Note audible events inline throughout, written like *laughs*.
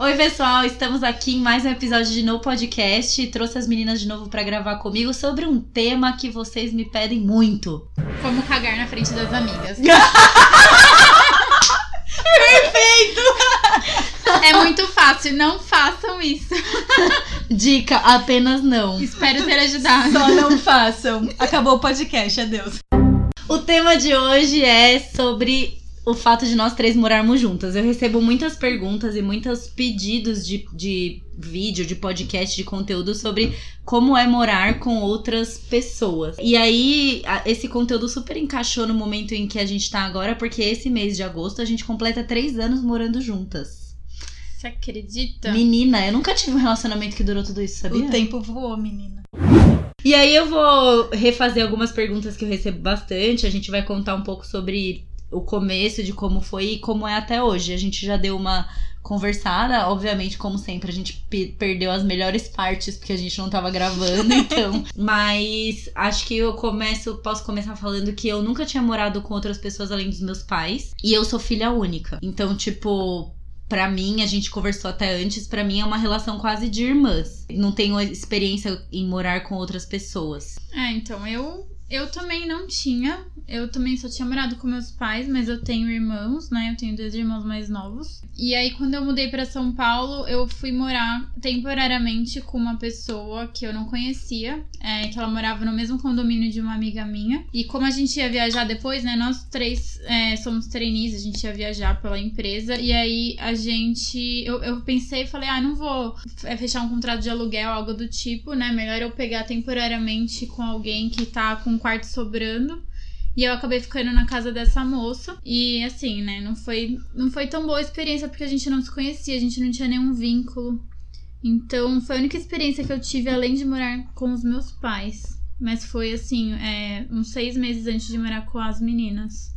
Oi, pessoal, estamos aqui em mais um episódio de No Podcast. Trouxe as meninas de novo para gravar comigo sobre um tema que vocês me pedem muito. Como cagar na frente das amigas. *laughs* Perfeito! É muito fácil, não façam isso. Dica, apenas não. Espero ter ajudado. Só não façam. Acabou o podcast, adeus. O tema de hoje é sobre o fato de nós três morarmos juntas. Eu recebo muitas perguntas e muitos pedidos de, de vídeo, de podcast, de conteúdo sobre como é morar com outras pessoas. E aí, esse conteúdo super encaixou no momento em que a gente tá agora, porque esse mês de agosto a gente completa três anos morando juntas. Você acredita? Menina, eu nunca tive um relacionamento que durou tudo isso, sabia? O tempo voou, menina. E aí eu vou refazer algumas perguntas que eu recebo bastante. A gente vai contar um pouco sobre o começo de como foi e como é até hoje. A gente já deu uma conversada, obviamente, como sempre, a gente perdeu as melhores partes porque a gente não tava gravando, *laughs* então. Mas acho que eu começo, posso começar falando que eu nunca tinha morado com outras pessoas além dos meus pais e eu sou filha única. Então, tipo, para mim, a gente conversou até antes, para mim é uma relação quase de irmãs. Não tenho experiência em morar com outras pessoas. É, então eu eu também não tinha. Eu também só tinha morado com meus pais, mas eu tenho irmãos, né? Eu tenho dois irmãos mais novos. E aí, quando eu mudei para São Paulo, eu fui morar temporariamente com uma pessoa que eu não conhecia, é, que ela morava no mesmo condomínio de uma amiga minha. E como a gente ia viajar depois, né? Nós três é, somos trainees, a gente ia viajar pela empresa. E aí a gente. Eu, eu pensei e falei, ah, não vou fechar um contrato de aluguel, algo do tipo, né? Melhor eu pegar temporariamente com alguém que tá com um quarto sobrando. E eu acabei ficando na casa dessa moça. E assim, né, não foi, não foi tão boa a experiência porque a gente não se conhecia, a gente não tinha nenhum vínculo. Então, foi a única experiência que eu tive além de morar com os meus pais. Mas foi assim, é, uns seis meses antes de morar com as meninas.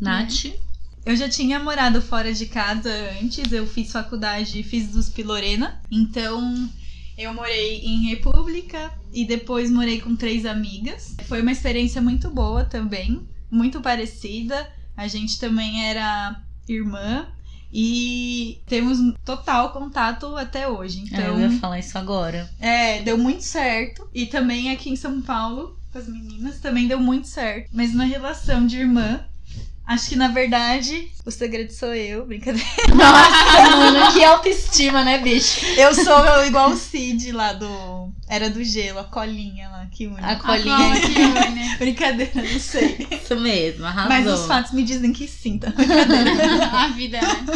Nath? É. Eu já tinha morado fora de casa antes, eu fiz faculdade, fiz dos Pilorena. Então, eu morei em República e depois morei com três amigas. Foi uma experiência muito boa também, muito parecida. A gente também era irmã e temos total contato até hoje. Então, é, eu ia falar isso agora. É, deu muito certo. E também aqui em São Paulo, com as meninas, também deu muito certo. Mas uma relação de irmã Acho que na verdade o segredo sou eu, brincadeira. *laughs* Nossa, mano, que autoestima, né, bicho? Eu sou igual o Cid lá do. Era do gelo, a colinha lá, que une. A colinha a que *laughs* une. brincadeira, não sei. Isso mesmo, arrasou. Mas os fatos me dizem que sim, tá? Brincadeira. *laughs* a vida, né?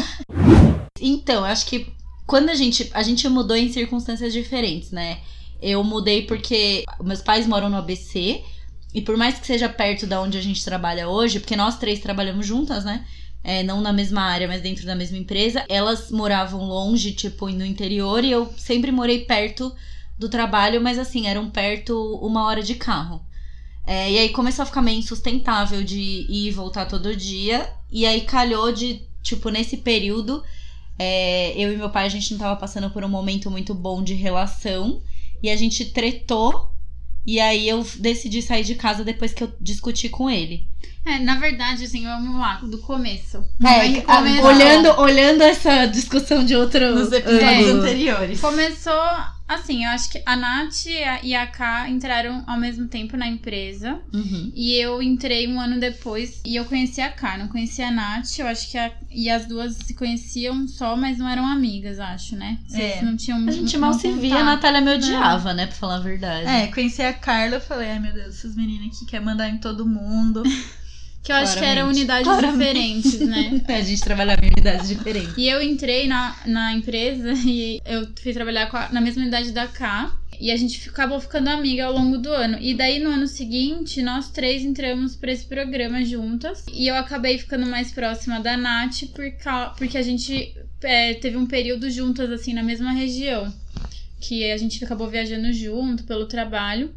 Então, eu acho que quando a gente. A gente mudou em circunstâncias diferentes, né? Eu mudei porque meus pais moram no ABC. E por mais que seja perto da onde a gente trabalha hoje, porque nós três trabalhamos juntas, né? É, não na mesma área, mas dentro da mesma empresa. Elas moravam longe, tipo, no interior, e eu sempre morei perto do trabalho, mas assim, eram perto uma hora de carro. É, e aí começou a ficar meio insustentável de ir e voltar todo dia. E aí calhou de, tipo, nesse período, é, eu e meu pai, a gente não tava passando por um momento muito bom de relação. E a gente tretou e aí eu decidi sair de casa depois que eu discuti com ele. É, na verdade, assim, vamos lá, do começo. É, olhando, olhando essa discussão de outros Nos episódios é, anteriores. Começou Assim, eu acho que a Nath e a K entraram ao mesmo tempo na empresa. Uhum. E eu entrei um ano depois e eu conheci a K, não conhecia a Nath. Eu acho que a, e as duas se conheciam só, mas não eram amigas, acho, né? Vocês é. não tinham A gente mal se via, a Natália me odiava, é. né? Pra falar a verdade. É, conheci a Carla, eu falei, ai meu Deus, essas meninas aqui querem mandar em todo mundo. *laughs* Que eu acho Claramente. que eram unidades Claramente. diferentes, né? *laughs* a gente trabalhava em unidades diferentes. E eu entrei na, na empresa *laughs* e eu fui trabalhar a, na mesma unidade da K. E a gente acabou ficando amiga ao longo do ano. E daí, no ano seguinte, nós três entramos para esse programa juntas. E eu acabei ficando mais próxima da Nath por, porque a gente é, teve um período juntas, assim, na mesma região. Que a gente acabou viajando junto pelo trabalho.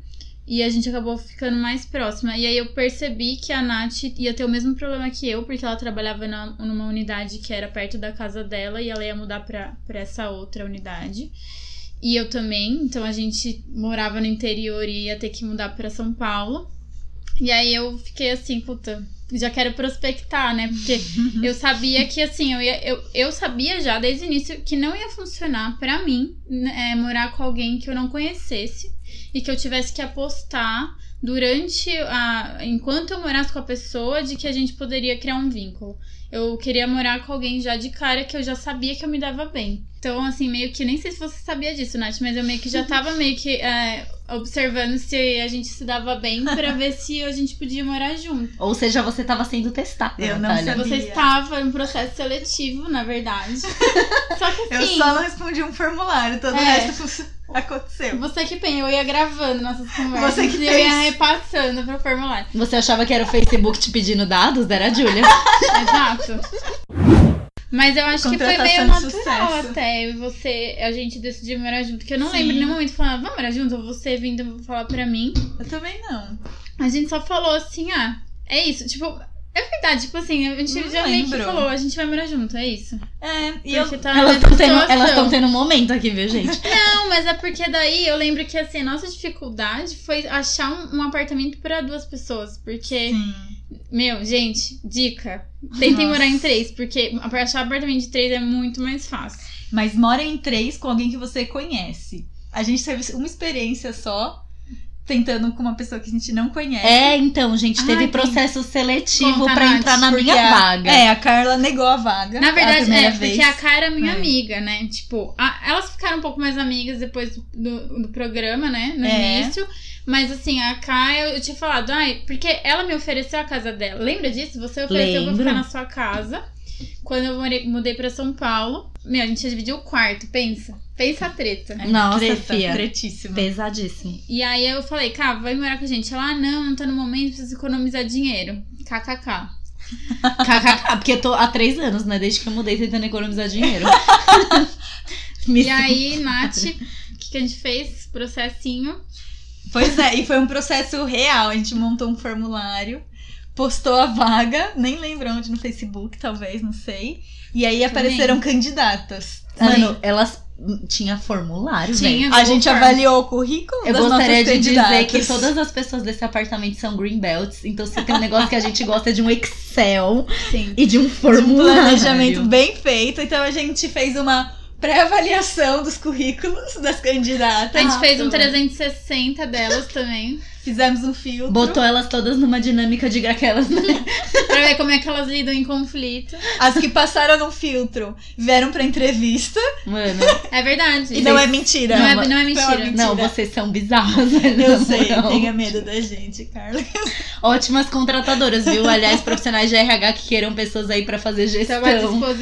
E a gente acabou ficando mais próxima. E aí eu percebi que a Nath ia ter o mesmo problema que eu, porque ela trabalhava na, numa unidade que era perto da casa dela e ela ia mudar pra, pra essa outra unidade. E eu também, então a gente morava no interior e ia ter que mudar para São Paulo. E aí eu fiquei assim, puta, já quero prospectar, né? Porque *laughs* eu sabia que, assim, eu, ia, eu, eu sabia já desde o início que não ia funcionar para mim é, morar com alguém que eu não conhecesse e que eu tivesse que apostar durante a. enquanto eu morasse com a pessoa, de que a gente poderia criar um vínculo. Eu queria morar com alguém já de cara que eu já sabia que eu me dava bem. Então, assim, meio que. Nem sei se você sabia disso, Nath, mas eu meio que já *laughs* tava meio que. É, observando se a gente se dava bem pra ver se a gente podia morar junto. Ou seja, você tava sendo testada. Eu não sabia. Você estava em um processo seletivo, na verdade. *laughs* Só que Eu assim, só não respondi um formulário, todo o É. resto fun- *laughs* aconteceu. você que pensa, eu ia gravando nossas conversas Você que e eu ia repassando pro formulário. Você achava que era o Facebook te pedindo dados? Era a Júlia. Exato. Mas eu acho que foi meio natural sucesso. até você, a gente decidir morar junto. Que eu não Sim. lembro em nenhum momento falando, vamos morar junto, ou você vindo falar pra mim. Eu também não. A gente só falou assim, ah, é isso. Tipo, é verdade, tipo assim, a gente Não já meio que lembro. falou, a gente vai morar junto, é isso. É, e eu. Tá Elas estão tendo, elas tendo um momento aqui, viu, gente? *laughs* Não, mas é porque daí eu lembro que assim, a nossa dificuldade foi achar um, um apartamento pra duas pessoas. Porque, Sim. Meu, gente, dica. Tentem Nossa. morar em três, porque achar apartamento de três é muito mais fácil. Mas mora em três com alguém que você conhece. A gente teve uma experiência só, tentando com uma pessoa que a gente não conhece. É, então, gente, Ai, teve tem- processo seletivo Conta, pra Nath, entrar na minha a- vaga. É, a Carla negou a vaga. Na verdade, é, vez. porque a Cara é minha É. amiga, né? Tipo, a- elas ficaram um pouco mais amigas depois do, do, programa, né? No É. início. Mas assim, a Kai, eu, eu tinha falado, ai, porque ela me ofereceu a casa dela. Lembra disso? Você ofereceu pra Lembro. ficar na sua casa. Quando eu morei- mudei pra São Paulo. Meu, a gente ia dividir o quarto, pensa. Pensa a treta. É, Nossa, treta, fia. Tretíssima. Pesadíssimo. E aí eu falei, cara, vai morar com a gente. Ela, ah, não, não tá no momento, preciso economizar dinheiro. KKK. *laughs* KKK, porque eu tô há três anos, né? Desde que eu mudei tentando economizar dinheiro. *laughs* Me E aí, Nath, o que, que a gente fez? Processinho. Pois é, e foi um processo real. A gente montou um formulário, postou a vaga, nem lembro onde, no Facebook, talvez, não sei. E aí apareceram candidatas. Mano, elas tinha formulário, Tinha. a gente Google avaliou o currículo Eu gostaria de dizer que todas as pessoas desse apartamento são green belts. Então, se tem um negócio que a gente gosta é de um Excel Sim. e de um de um formulário. planejamento bem feito. Então a gente fez uma pré-avaliação dos currículos das candidatas. A gente fez um Tá. 360 delas também. Fizemos um filtro. Botou elas todas numa dinâmica de aquelas, né? *laughs* Pra ver como é que elas lidam em conflito. As que passaram no filtro vieram pra entrevista. Mano, É verdade. E não é mentira. Não é, Não, não é Foi uma mentira. mentira. não, vocês são bizarras, velho. Eu sei, moral. tenha medo da gente, Carla. Ótimas contratadoras, viu? Aliás, profissionais de RH que queiram pessoas aí pra fazer gestão.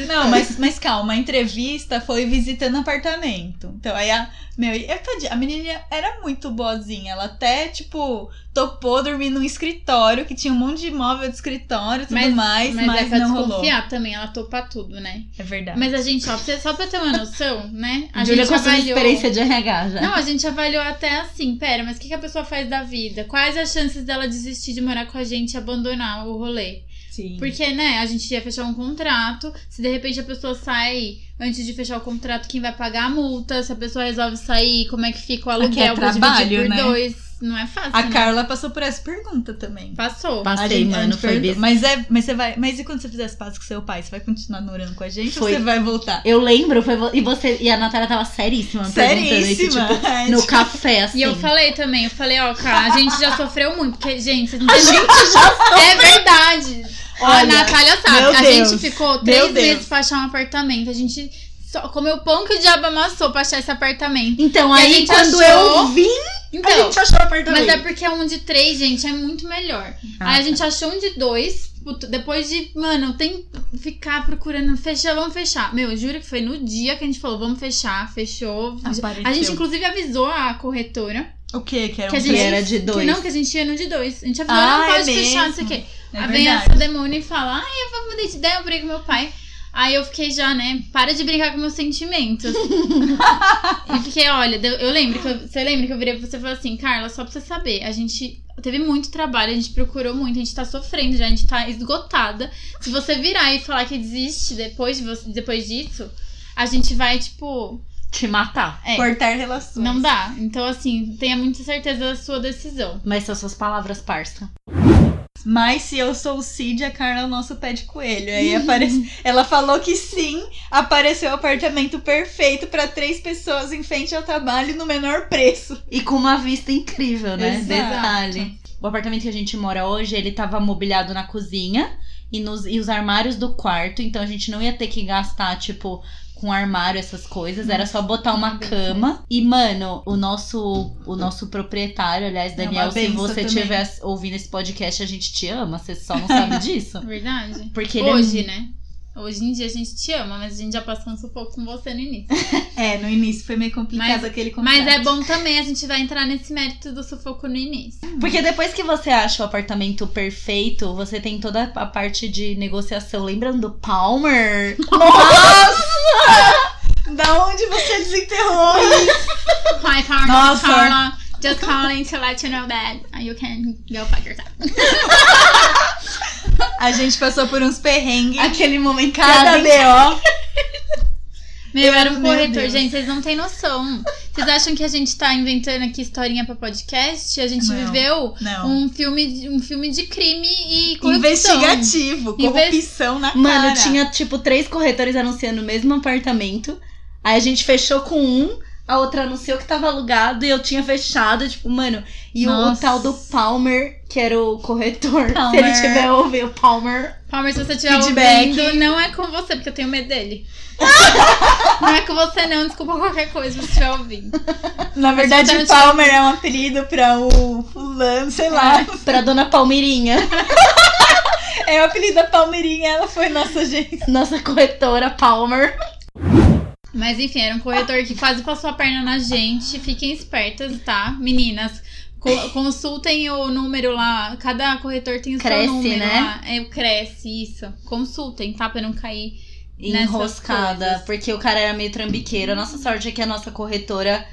Não, mas, mas calma, a entrevista foi visitando apartamento. Então aí a. Meu, eu, tadinha, a menina era muito boazinha. Ela até, tipo, topou dormir num escritório que tinha um monte de móvel de escritório e tudo Mas- mais, mas, Mas, é não rolou. desconfiar também, ela topa tudo, né? É verdade. Mas a gente, ó, pra- só pra ter uma noção, né? A Júlia gente avaliou. experiência de RH já. Não, a gente avaliou até assim, pera, mas o que, que a pessoa faz da vida? Quais as chances dela desistir de morar com a gente e abandonar o rolê? Sim. Porque, né, a gente ia fechar um contrato. Se de repente a pessoa sai antes de fechar o contrato, quem vai pagar a multa? Se a pessoa resolve sair, como é que fica o Aqui é aluguel trabalho, dividir por né? dois? Não é fácil. A né? Carla passou por essa pergunta também. Passou. Passei, A a mano, foi bis... Mas é, mas você vai. Mas e quando você fizer as pazes com seu pai? Você vai continuar morando com a gente Foi. ou você vai voltar? Eu lembro, foi e você e a Natália tava seríssima, perguntando isso, Seríssima. tipo, É, no tipo, café, assim. E eu falei também, eu falei, ó, cara, a gente já sofreu muito, porque, gente, vocês não A gente já *laughs* É verdade. a Olha, Natália sabe. A Deus, gente ficou três meses pra achar um apartamento. A gente só comeu pão que o diabo amassou pra achar esse apartamento. Então, E a aí quando achou- eu vim, a Então, gente achou o apartamento. mas é porque um de três, gente, é muito melhor. Ah, aí a tá. gente achou um de dois. Depois de, mano, tem ficar procurando, fechar, vamos fechar. Meu, eu juro que foi no dia que a gente falou, vamos fechar, fechou. Apareceu. A gente, inclusive, avisou a corretora O que que era que a um gente. Que era de que dois. não, que a gente ia no de dois. A gente avisou, Ah, não é pode fechar, não sei o quê. É Aí vem essa demônio e fala, ai, eu vou mudar de ideia, eu briguei com meu pai. Aí eu fiquei já, né? Para de brincar com meus sentimentos. *laughs* e fiquei, olha, eu lembro que eu- você lembra que eu virei pra você e falei assim, Carla, só pra você saber, a gente teve muito trabalho, a gente procurou muito, a gente tá sofrendo já, a gente tá esgotada. Se você virar e falar que desiste depois, de você, depois disso, a gente vai, tipo, Te matar. é, Cortar relações. não dá. Então, assim, tenha muita certeza da sua decisão. Mas são suas palavras, parça. Mas se eu sou o Cid, a Carla é o nosso pé de coelho. Aí aparece... ela falou que sim, apareceu o apartamento perfeito pra três pessoas em frente ao trabalho no menor preço. E com uma vista incrível, né? Exato. Detalhe. O apartamento que a gente mora hoje, ele tava mobiliado na cozinha e, nos, e os armários do quarto. Então a gente não ia ter que gastar, tipo, com armário, essas coisas. Era só botar uma cama. E, mano, o nosso, o nosso proprietário, aliás, É Daniel, se benção você estiver ouvindo esse podcast, a gente te ama. Você só não sabe *laughs* disso. Verdade? Porque é Hoje, né? Hoje em dia a gente te ama, mas a gente já passou um sufoco com você no início. *laughs* É, no início foi meio complicado Mas- aquele contrato. Mas é bom também, a gente vai entrar nesse mérito do sufoco no início. Porque depois que você acha o apartamento perfeito, você tem toda a parte de negociação. Lembrando do Palmer? *laughs* Da onde você desenterrou isso? Hi, Carla. Nossa. Carla. Just calling to let you know that you can go fuck yourself. *laughs* A gente passou por uns perrengues. Aquele momento Cada BO. *laughs* Meu, era um Meu corretor, Deus. gente, vocês não têm noção. Vocês acham que a gente tá inventando aqui historinha pra podcast? A gente Não. viveu Não. um filme, de- um filme de crime e corrupção. Investigativo. Inve- Corrupção na Mano, cara. tinha tipo três corretores anunciando o mesmo apartamento. Aí a gente fechou com um, a outra anunciou que tava alugado e eu tinha fechado, tipo, mano. E o, o Nossa. tal do Palmer, que era o corretor. *laughs* Se Palmer. ele tiver ouvido, Palmer. Palmer, se você estiver Feedback. ouvindo, não é com você, porque eu tenho medo dele. *laughs* não é com você, não. Desculpa qualquer coisa se você estiver ouvindo. Na verdade, você Palmer é um apelido pra o fulano, sei lá. Pra dona Palmeirinha, *laughs* É o apelido da Palmeirinha, ela foi nossa agência. nossa corretora Palmer. Mas enfim, era um corretor que quase passou a perna na gente. Fiquem espertas, tá? Meninas, co- consultem o número lá. Cada corretor tem o Cresce, seu número né? lá. É Cresce, isso. Consultem, tá? Pra não cair. Enroscada, porque o cara era meio trambiqueiro. A nossa sorte é que a nossa corretora,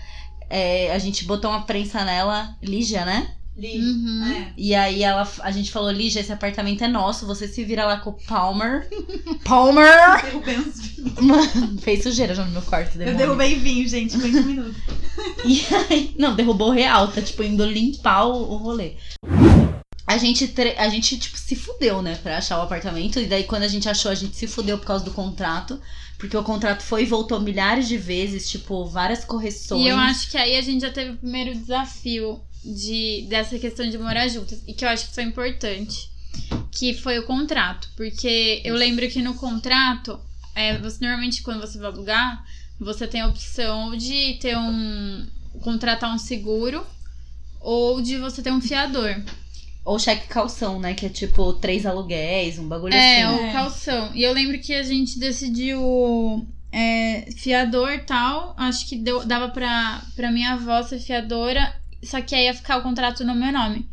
é, a gente botou uma prensa nela, Lígia, né? Uhum. É. E aí ela, a gente falou, Lígia, esse apartamento é nosso, você se vira lá com o Palmer. *laughs* Palmer! Derrubei uns... Mano, fez sujeira já no meu quarto, Eu demônio. derrubei vinho, gente, foi um minuto. *laughs* E aí, não, derrubou real, tá tipo indo limpar o, o rolê. A gente, tre- a gente, tipo, se fudeu, né, pra achar o apartamento. E daí, quando a gente achou, a gente se fudeu por causa do contrato. Porque o contrato foi e voltou milhares de vezes, tipo, várias correções. E eu acho que aí a gente já teve o primeiro desafio de, dessa questão de morar juntas. E que eu acho que foi importante. Que foi o contrato. Porque eu lembro que no contrato, é, você normalmente quando você vai alugar, você tem a opção de ter um. contratar um seguro ou de você ter um fiador. Ou cheque calção, né? Que é tipo três aluguéis, um bagulho É, assim. o É. calção. E eu lembro que a gente decidiu é, fiador e tal. Acho que deu, dava pra, pra minha avó ser fiadora. Só que aí ia ficar o contrato no meu nome.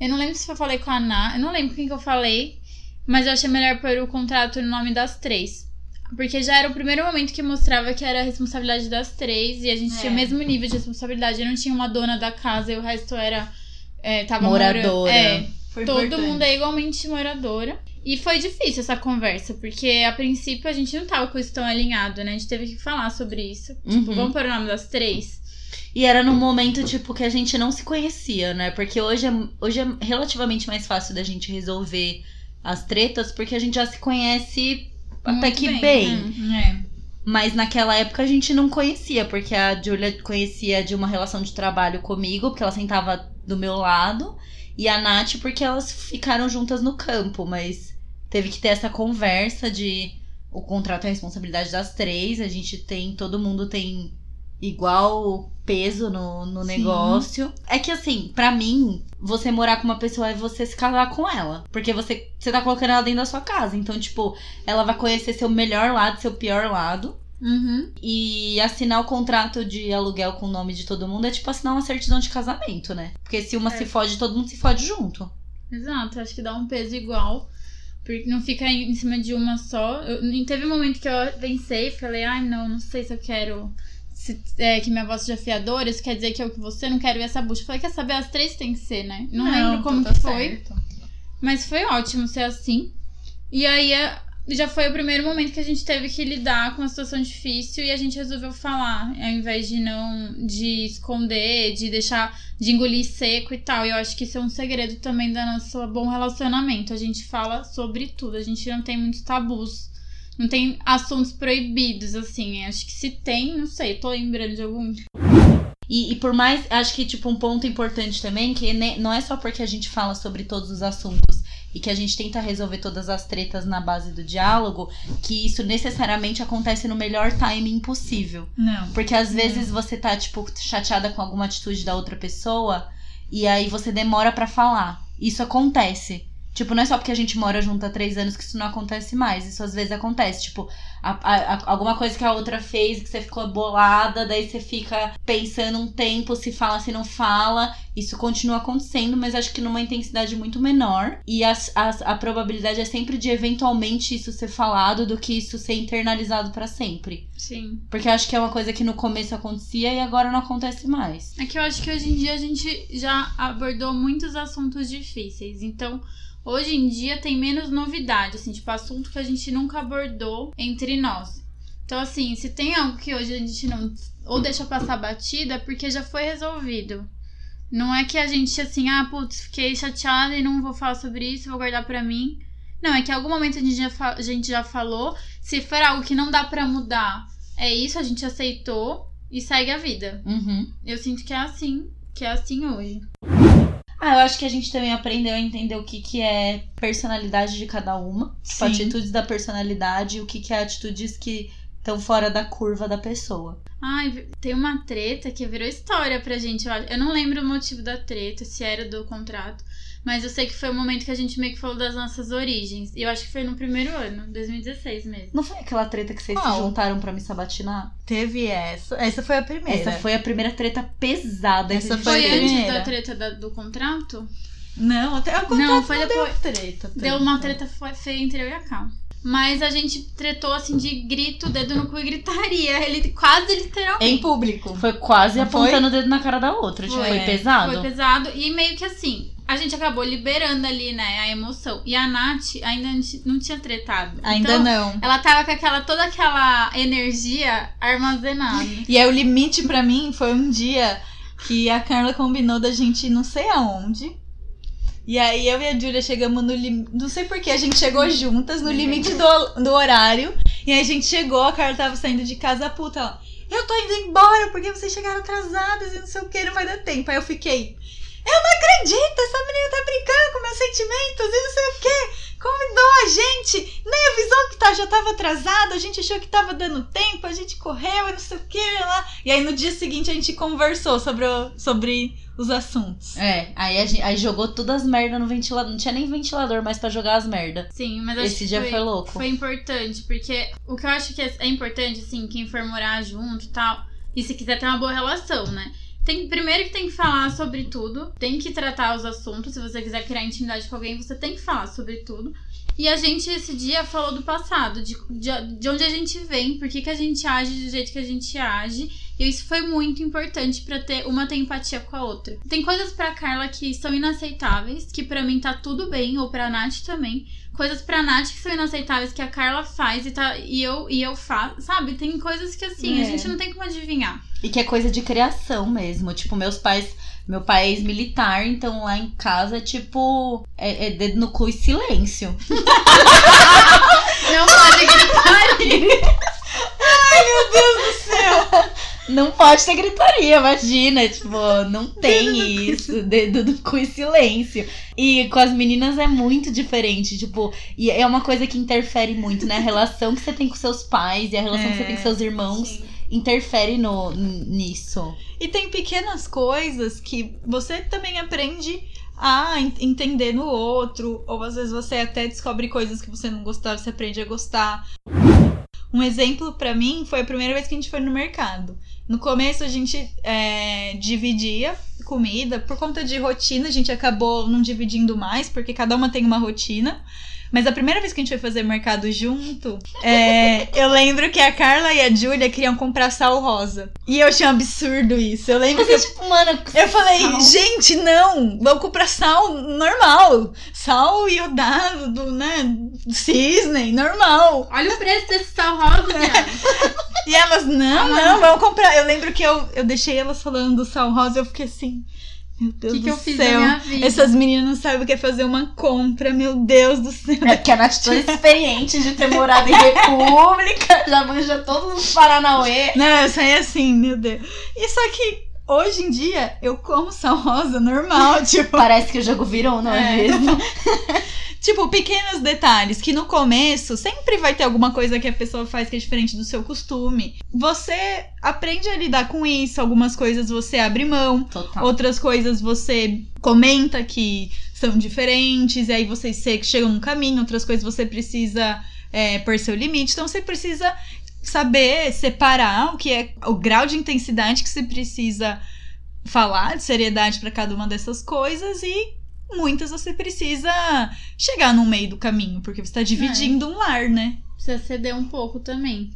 Eu não lembro se eu falei com a Ana. Eu não lembro quem que eu falei. Mas eu achei melhor pôr o contrato no nome das três. Porque já era o primeiro momento que mostrava que era a responsabilidade das três. E a gente tinha o É. mesmo nível de responsabilidade. Eu não tinha uma dona da casa e o resto era. É, tava Moradora. morando- É, Foi Todo importante. mundo é igualmente moradora. E foi difícil essa conversa, porque a princípio a gente não tava com isso tão alinhado, né? A gente teve que falar sobre isso. Tipo, Uhum. vamos pôr o nome das três? E era num momento, tipo, que a gente não se conhecia, né? Porque hoje é, hoje é relativamente mais fácil da gente resolver as tretas, porque a gente já se conhece até Muito que bem, bem. hum. É. Mas naquela época a gente não conhecia, porque a Julia conhecia de uma relação de trabalho comigo, porque ela sentava do meu lado, e a Nath porque elas ficaram juntas no campo, mas teve que ter essa conversa de o contrato é a responsabilidade das três, a gente tem, todo mundo tem igual peso no, no Sim. negócio. É que assim, pra mim, você morar com uma pessoa é você se casar com ela. Porque você, você tá colocando ela dentro da sua casa. Então, tipo, ela vai conhecer seu melhor lado, seu pior lado. Uhum. E assinar o contrato de aluguel com o nome de todo mundo é tipo assinar uma certidão de casamento, né? Porque se uma É. se fode, todo mundo se fode junto. Exato, acho que dá um peso igual. Porque não fica em cima de uma só. Eu, teve um momento que eu pensei, falei, ai não, não sei se eu quero se, é, que minha voz seja fiadora, isso quer dizer que eu que você não quero ver essa bucha. Eu falei, quer saber, as três tem que ser, né? Não, não lembro como tá que foi. Certo. Mas foi ótimo ser assim. E aí é, já foi o primeiro momento que a gente teve que lidar com uma situação difícil e a gente resolveu falar, ao invés de não de esconder, de deixar de engolir seco e tal. E eu acho que isso é um segredo também da nosso bom relacionamento. A gente fala sobre tudo, a gente não tem muitos tabus. Não tem assuntos proibidos, assim. Acho que se tem, não sei, tô lembrando de algum. E, e, por mais, acho que, tipo, um ponto importante também, que não é só porque a gente fala sobre todos os assuntos e que a gente tenta resolver todas as tretas na base do diálogo, que isso necessariamente acontece no melhor timing possível. Não. Porque às vezes você tá, tipo, chateada com alguma atitude da outra pessoa e aí você demora para falar. Isso acontece. Tipo, não é só porque a gente mora junto há três anos que isso não acontece mais. Isso às vezes acontece. Tipo, a, a, a, alguma coisa que a outra fez, que você ficou bolada, daí você fica pensando um tempo se fala, se não fala. Isso continua acontecendo, mas acho que numa intensidade muito menor. E a, a, a probabilidade é sempre de eventualmente isso ser falado do que isso ser internalizado para sempre. Sim. Porque acho que é uma coisa que no começo acontecia e agora não acontece mais. É que eu acho que hoje em dia a gente já abordou muitos assuntos difíceis. Então Hoje em dia tem menos novidade, assim, tipo, assunto que a gente nunca abordou entre nós. Então, assim, se tem algo que hoje a gente não. Ou deixa passar batida, é porque já foi resolvido. Não é que a gente, assim, ah, putz, fiquei chateada e não vou falar sobre isso, vou guardar pra mim. Não, é que em algum momento a gente já, a gente já falou. Se for algo que não dá pra mudar, é isso, a gente aceitou e segue a vida. Uhum. Eu sinto que é assim, que é assim hoje. Ah, eu acho que a gente também aprendeu a entender o que, que é personalidade de cada uma. Tipo, atitudes da personalidade e o que, que é atitudes que estão fora da curva da pessoa. Ai, tem uma treta que virou história pra gente. Eu não lembro o motivo da treta, se era do contrato. Mas eu sei que foi o momento que a gente meio que falou das nossas origens. E eu acho que foi no primeiro ano, 2016 mesmo. Não foi aquela treta que vocês Qual? se juntaram para me sabatinar? Teve essa. Essa foi a primeira. Essa foi a primeira treta pesada. Essa foi, foi antes da treta da, do contrato? Não, até o contrato não, foi não depois. Deu treta, treta. Deu uma treta feia entre eu e a Cal. Mas a gente tretou assim de grito, dedo no cu e gritaria. Ele quase literalmente. Em público. Foi quase Não apontando foi? o dedo na cara da outra. Foi. Tipo, foi pesado. Foi pesado. E meio que assim, a gente acabou liberando ali, né, a emoção. E a Nath ainda não tinha tretado. Ainda então, não. Ela tava com aquela, toda aquela energia armazenada. e aí o limite para mim foi um dia que a Carla combinou da gente ir não sei aonde. E aí eu e a Júlia chegamos no limite. Não sei porquê, a gente chegou juntas no limite do, do horário. E aí a gente chegou, a Carla tava saindo de casa puta, ó. Eu tô indo embora porque vocês chegaram atrasadas e não sei o que, não vai dar tempo. Aí eu fiquei. Eu não acredito, essa menina tá brincando com meus sentimentos e não sei o quê. Convidou a gente, nem avisou que tá, já tava atrasado, a gente achou que tava dando tempo, a gente correu e não sei o que lá. E aí no dia seguinte a gente conversou sobre, o, sobre os assuntos. É, aí, a gente, aí jogou todas as merdas no ventilador. Não tinha nem ventilador mais para jogar as merdas. Sim, mas acho Esse que dia foi, foi louco. Foi importante, porque o que eu acho que é, é importante, assim, quem for morar junto e tal, e se quiser ter uma boa relação, né? Tem, primeiro que tem que falar sobre tudo, tem que tratar os assuntos. Se você quiser criar intimidade com alguém, você tem que falar sobre tudo. E a gente esse dia falou do passado, de, de, de onde a gente vem, por que, que a gente age do jeito que a gente age. E isso foi muito importante para ter uma ter empatia com a outra. Tem coisas pra Carla que são inaceitáveis, que para mim tá tudo bem, ou pra Nath também. Coisas pra Nath que são inaceitáveis que a Carla faz e, tá, e, eu, e eu faço. Sabe? Tem coisas que assim, é. a gente não tem como adivinhar. E que é coisa de criação mesmo. Tipo, meus pais. Meu pai é ex-militar, então lá em casa tipo. É, é dedo no cu e silêncio. *laughs* não pode gritar. *laughs* Ai, meu Deus do céu! Não pode ter gritaria, imagina. Tipo, não tem isso. Dedo no cu e silêncio. E com as meninas é muito diferente. Tipo, e é uma coisa que interfere muito, né? A relação que você tem com seus pais e a relação é, que você tem com seus irmãos. Sim interfere no, nisso. E tem pequenas coisas que você também aprende a entender no outro, ou às vezes você até descobre coisas que você não gostava, você aprende a gostar. Um exemplo para mim foi a primeira vez que a gente foi no mercado. No começo a gente é, dividia comida, por conta de rotina a gente acabou não dividindo mais, porque cada uma tem uma rotina. Mas a primeira vez que a gente foi fazer mercado junto, é, eu lembro que a Carla e a Júlia queriam comprar sal rosa. E eu achei um absurdo isso. Eu lembro que eu, Tipo, mano, eu falei, sal. gente, não, vamos comprar sal normal. Sal iodado, do, né, cisne, normal. Olha o preço desse sal rosa, *laughs* viado. E elas, não, Ah, não, vamos comprar. Eu lembro que eu, eu deixei elas falando do sal rosa e eu fiquei assim, meu Deus O que, do que eu fiz na céu. minha vida? Essas meninas não sabem o que é fazer uma compra, meu Deus do céu. É porque a Nath toda experiente de ter morado em República, *laughs* já manja todos os Paranauê. Não, eu saí assim, meu Deus. E só que hoje em dia eu como sal rosa normal, *laughs* tipo. Parece que o jogo virou, não é, É. mesmo? *laughs* Tipo, pequenos detalhes que no começo sempre vai ter alguma coisa que a pessoa faz que é diferente do seu costume. Você aprende a lidar com isso, algumas coisas você abre mão, Total. outras coisas você comenta que são diferentes, e aí vocês chegam num caminho, outras coisas você precisa é, pôr seu limite. Então você precisa saber separar o que é o grau de intensidade que você precisa falar, de seriedade para cada uma dessas coisas e muitas você precisa chegar no meio do caminho, porque você tá dividindo um lar, né? Precisa ceder um pouco também.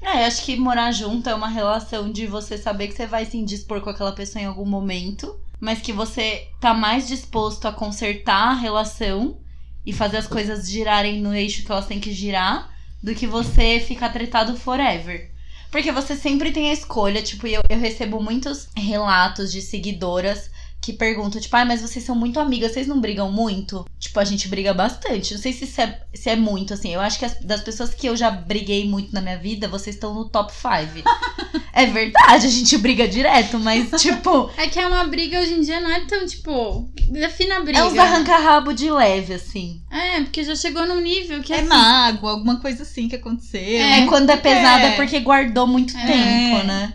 É, acho que morar junto é uma relação de você saber que você vai se indispor com aquela pessoa em algum momento, mas que você tá mais disposto a consertar a relação e fazer as coisas girarem no eixo que elas têm que girar, do que você ficar tretado forever. Porque você sempre tem a escolha, tipo, eu, eu recebo muitos relatos de seguidoras que perguntam, tipo, ah, mas vocês são muito amigas, vocês não brigam muito? Tipo, a gente briga bastante. Não sei se é, se é muito, assim. Eu acho que as- das pessoas que eu já briguei muito na minha vida, vocês estão no top 5. *laughs* é verdade, a gente briga direto, mas, *laughs* tipo, É que é uma briga hoje em dia, não é tão, tipo. Defina a briga. é uns arranca-rabo de leve, assim. É, porque já chegou num nível que É assim, mágoa, alguma coisa assim que aconteceu. É, quando é pesado é. É. porque guardou muito É. tempo, né?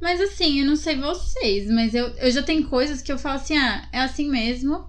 Mas assim, eu não sei vocês, mas eu, eu já tenho coisas que eu falo assim, ah, é assim mesmo.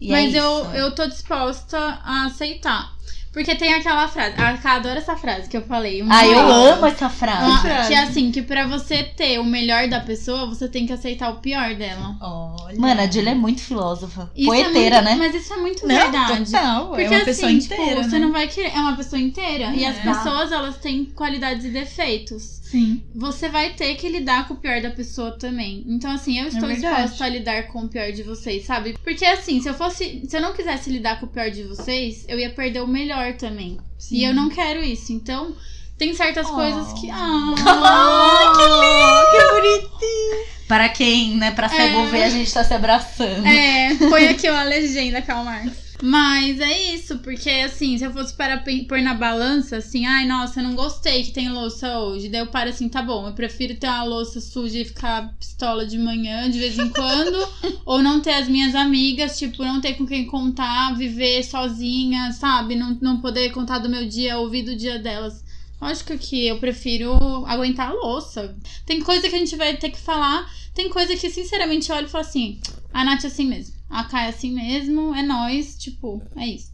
E mas é eu, eu tô disposta a aceitar. Porque tem aquela frase, a Ká adora essa frase que eu falei. uma Ah, eu amo essa frase. Uma- que é assim, que pra você ter o melhor da pessoa, você tem que aceitar o pior dela. Olha. Mano, a Julia é muito filósofa. Isso é Poeteira, muito- né? Mas isso é muito Não, verdade. total. Porque é uma assim, pessoa inteira, tipo, você né? não vai querer. É uma pessoa inteira. E as É. pessoas, elas têm qualidades e defeitos. Sim. Você vai ter que lidar com o pior da pessoa também. Então, assim, eu estou É disposta a lidar com o pior de vocês, sabe? Porque assim, se eu fosse. Se eu não quisesse lidar com o pior de vocês, eu ia perder o melhor também. Sim. E eu não quero isso. Então, tem certas Oh. coisas que. *laughs* Ah, Ah, Que bonitinho. Para quem, né, pra cego É. ver, a gente tá se abraçando. É, põe aqui uma legenda, Karl Marx. Mas é isso, porque assim, se eu fosse para pôr na balança, assim, ai, nossa, eu não gostei que tem louça hoje. Daí eu paro assim, tá bom, eu prefiro ter uma louça suja e ficar pistola de manhã de vez em quando, *laughs* ou não ter as minhas amigas, tipo, não ter com quem contar, viver sozinha, sabe? Não, não poder contar do meu dia, ouvir do dia delas. Lógico que eu prefiro aguentar a louça. Tem coisa que a gente vai ter que falar, tem coisa que, sinceramente, eu olho e falo assim, a Nath é assim mesmo. A Kai é assim mesmo, é nós, tipo, é isso.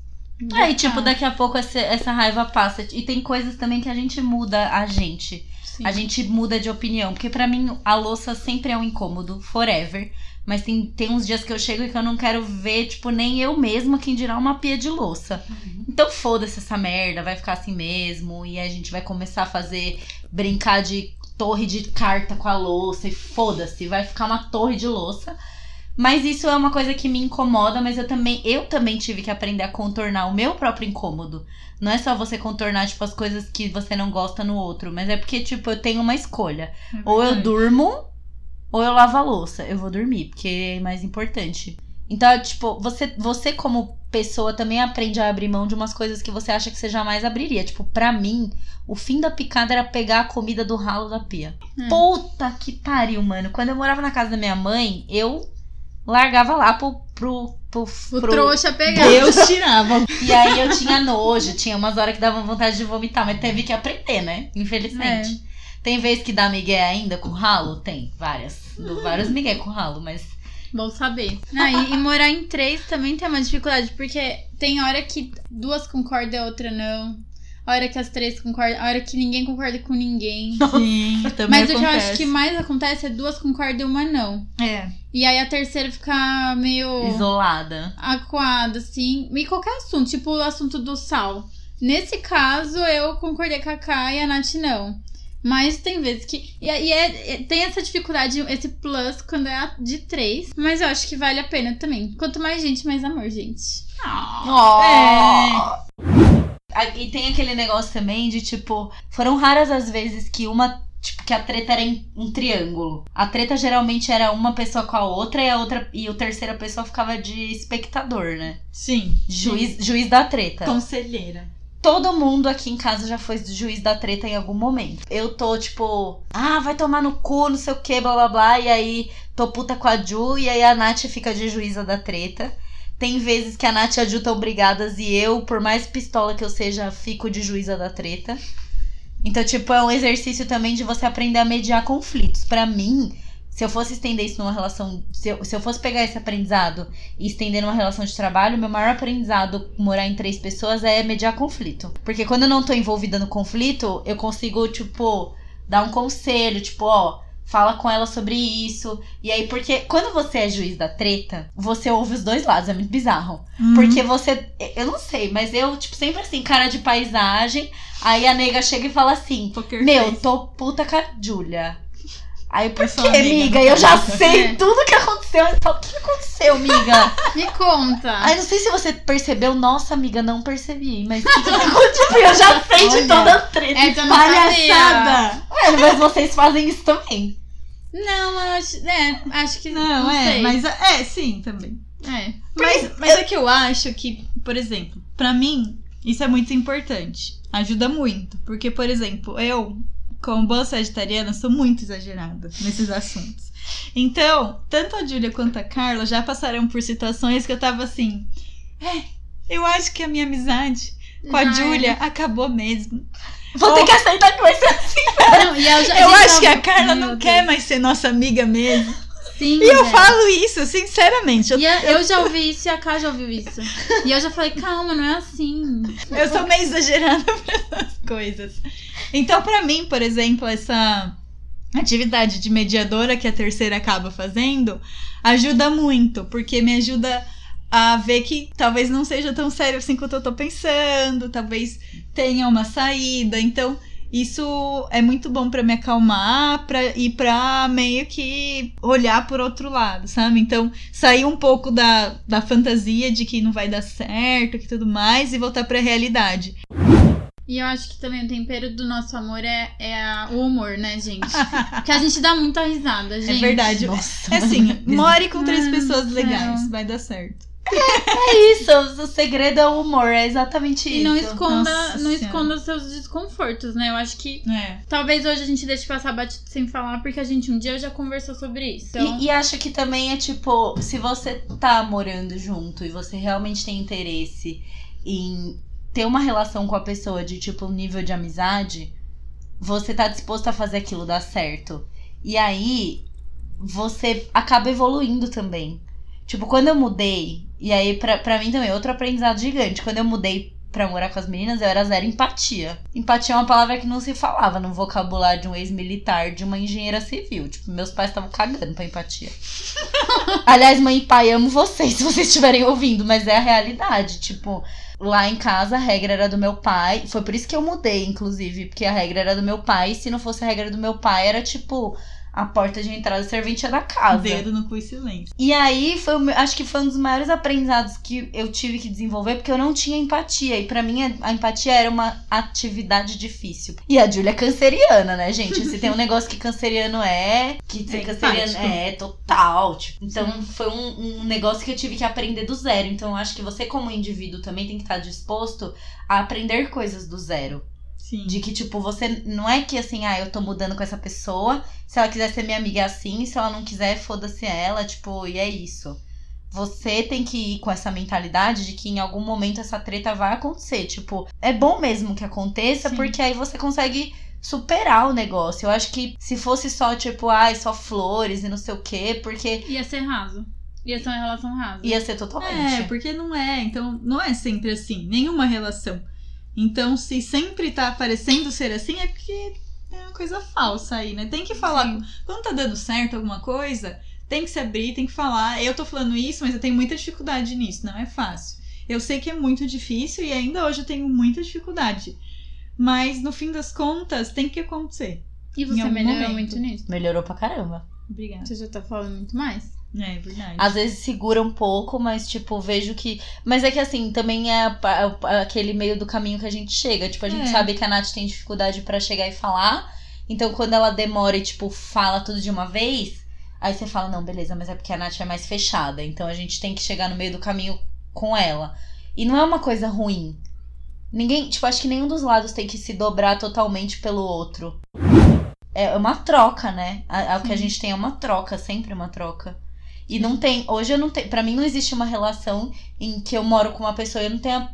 É, e tipo, daqui a pouco essa, essa raiva passa. E tem coisas também que a gente muda a gente. Sim. A gente muda de opinião. Porque pra mim, a louça sempre é um incômodo, forever. Mas tem, tem uns dias que eu chego e que eu não quero ver, tipo, nem eu mesma quem dirá uma pia de louça. Então foda-se essa merda, vai ficar assim mesmo. E a gente vai começar a fazer, brincar de torre de carta com a louça. E foda-se, vai ficar uma torre de louça. Mas isso é uma coisa que me incomoda, mas eu também, eu também tive que aprender a contornar o meu próprio incômodo. Não é só você contornar, tipo, as coisas que você não gosta no outro, mas é porque, tipo, eu tenho uma escolha. Ou eu durmo, ou eu lavo a louça. Eu vou dormir, porque é mais importante. Então, tipo, você, você como pessoa também aprende a abrir mão de umas coisas que você acha que você jamais abriria. Tipo, pra mim, o fim da picada era pegar a comida do ralo da pia. Hum. Puta que pariu, mano. Quando eu morava na casa da minha mãe, eu largava lá pro. pro, pro, O pro- trouxa pegar. Deus *laughs* tirava. E aí eu tinha nojo, tinha umas horas que davam vontade de vomitar, mas teve que aprender, né? Infelizmente. Tem vezes que dá migué ainda com ralo? Tem, várias. Dou vários migué com ralo, mas. Bom saber. Ah, e, e morar em três também tem uma dificuldade, porque tem hora que duas concordam e a outra não. A hora que as três concordam, a hora que ninguém concorda com ninguém. Sim, também Mas o que eu acho acontece. que mais acontece é duas concordam e uma não. É. E aí a terceira fica meio Isolada. acuada, assim. E qualquer assunto, tipo o assunto do sal. Nesse caso, eu concordei com a Kai e a Nath não. Mas tem vezes que. E, e é- é- tem essa dificuldade, esse plus, quando é de três. Mas eu acho que vale a pena também. Quanto mais gente, mais amor, gente. Ah, E tem aquele negócio também de, tipo, foram raras as vezes que uma. Tipo, que a treta era um triângulo. A treta geralmente era uma pessoa com a outra e a outra. E a terceira pessoa ficava de espectador, né? Sim. Juiz, juiz da treta. Conselheira. Todo mundo aqui em casa já foi juiz da treta em algum momento. Eu tô, tipo, ah, vai tomar no cu, não sei o que, blá blá blá. E aí tô puta com a Ju, e aí a Nath fica de juíza da treta. Tem vezes que a Nath e a Ju estão brigadas e eu, por mais pistola que eu seja, fico de juíza da treta. Então, tipo, é um exercício também de você aprender a mediar conflitos. Pra mim, se eu fosse estender isso numa relação. Se eu, se eu fosse pegar esse aprendizado e estender numa relação de trabalho, meu maior aprendizado morar em três pessoas é mediar conflito. Porque quando eu não tô envolvida no conflito, eu consigo, tipo, dar um conselho, tipo, ó, fala com ela sobre isso. E aí, porque quando você é juiz da treta, você ouve os dois lados, é muito bizarro. Uhum. Porque você. Eu não sei, mas eu, tipo, sempre assim, cara de paisagem. Aí a nega chega e fala assim: Meu, tô puta com a Julia. Aí, por Eu quê, amiga, Eu já sei tudo que aconteceu. Eu falo, o que aconteceu, amiga? *laughs* Me conta. Ai, não sei se você percebeu. Nossa, amiga, não percebi. Mas o que, que aconteceu? Eu já sei de Olha, toda a treta. Essa eu sabia. Palhaçada! Ué, mas vocês fazem isso também. Não, eu acho. É, acho que. Não, Não, é, sei. mas é, sim, também. É. Mas, mas é que eu acho que, por exemplo, pra mim, isso é muito importante. Ajuda muito. Porque, por exemplo, eu, como boa sagitariana, sou muito exagerada nesses assuntos. Então, tanto a Júlia quanto a Carla já passaram por situações que eu tava assim. É, eu acho que a minha amizade com a Já Júlia acabou mesmo. Vou ter que aceitar que vai ser assim. *laughs* Não, eu já, Eu acho que a tava- Carla Meu não Deus. quer mais ser nossa amiga mesmo. Sim, E eu velho. falo isso, sinceramente. Eu, E a- eu já ouvi isso e a Ká já ouviu isso. E eu já falei, calma, não é assim. Eu sou meio exagerada *laughs* pra essas coisas. Então, pra mim, por exemplo, essa atividade de mediadora que a terceira acaba fazendo ajuda muito, porque me ajuda a ver que talvez não seja tão sério assim quanto eu tô pensando, talvez tenha uma saída. Então, isso é muito bom pra me acalmar pra, e pra meio que olhar por outro lado, sabe? Então, sair um pouco da, da fantasia de que não vai dar certo, que tudo mais, e voltar pra realidade. E eu acho que também o tempero do nosso amor é, é a- o humor, né, gente? Porque a gente dá muita risada, *laughs* gente. É verdade. Nossa, É assim, *laughs* more com três pessoas legais, céu. vai dar certo. É isso, o segredo é o humor, é exatamente E isso. não esconda, Nossa não Senhora. esconda os seus desconfortos, né? Eu acho que É. talvez hoje a gente deixe passar batido sem falar, porque a gente um dia já conversou sobre isso. Então, E, e acho que também é tipo, se você tá morando junto e você realmente tem interesse em ter uma relação com a pessoa de tipo nível de amizade, você tá disposto a fazer aquilo dar certo. E aí você acaba evoluindo também. Tipo, quando eu mudei, e aí pra, pra mim também, outro aprendizado gigante. Quando eu mudei pra morar com as meninas, eu era zero empatia. Empatia é uma palavra que não se falava no vocabulário de um ex-militar, de uma engenheira civil. Tipo, meus pais estavam cagando pra empatia. *laughs* Aliás, mãe e pai, amo vocês *laughs* se vocês estiverem ouvindo, mas é a realidade. Tipo, lá em casa a regra era do meu pai. Foi por isso que eu mudei, inclusive, porque a regra era do meu pai. E se não fosse a regra do meu pai, era tipo a porta de entrada serventia da casa. Dedo no cu e silêncio. E aí, foi, acho que foi um dos maiores aprendizados que eu tive que desenvolver, porque eu não tinha empatia. E pra mim, a, empatia era uma atividade difícil. E a Júlia é canceriana, né, gente? Se tem um negócio que canceriano é, que ser É canceriano empático. é total. Tipo. Então, foi um, um negócio que eu tive que aprender do zero. Então, eu acho que você, como indivíduo, também tem que estar disposto a aprender coisas do zero. Sim. De que, tipo, você não é que assim, ah, eu tô mudando com essa pessoa. Se ela quiser ser minha amiga é assim, se ela não quiser, foda-se ela, tipo, e é isso. Você tem que ir com essa mentalidade de que em algum momento essa treta vai acontecer. Tipo, é bom mesmo que aconteça, Sim. porque aí você consegue superar o negócio. Eu acho que se fosse só, tipo, ai, só flores e não sei o quê, porque ia ser raso. Ia ser uma relação rasa. ia ser totalmente. É, porque não é. Então, não é sempre assim. Nenhuma relação. Então, se sempre tá parecendo ser assim, é porque é uma coisa falsa aí, né? Tem que falar. Sim. Quando tá dando certo alguma coisa, tem que se abrir, tem que falar. Eu tô falando isso, mas eu tenho muita dificuldade nisso, não é fácil. Eu sei que é muito difícil e ainda hoje eu tenho muita dificuldade. Mas no fim das contas, tem que acontecer. E você melhorou momento. muito nisso. Melhorou pra caramba. Obrigada. Você já tá falando muito mais. É verdade. Às vezes segura um pouco, mas, tipo, vejo que. Mas é que assim, também é pa- aquele meio do caminho que a gente chega. Tipo, a gente É. sabe que a Nath tem dificuldade pra chegar e falar. Então, quando ela demora e, tipo, fala tudo de uma vez, aí você fala, não, beleza, mas é porque a Nath é mais fechada. Então a gente tem que chegar no meio do caminho com ela. E não é uma coisa ruim. Ninguém, tipo, acho que nenhum dos lados tem que se dobrar totalmente pelo outro. É uma troca, né? O que a gente tem é uma troca, sempre uma troca. E não tem. Hoje eu não tenho. Pra mim não existe uma relação em que eu moro com uma pessoa e eu não tenho.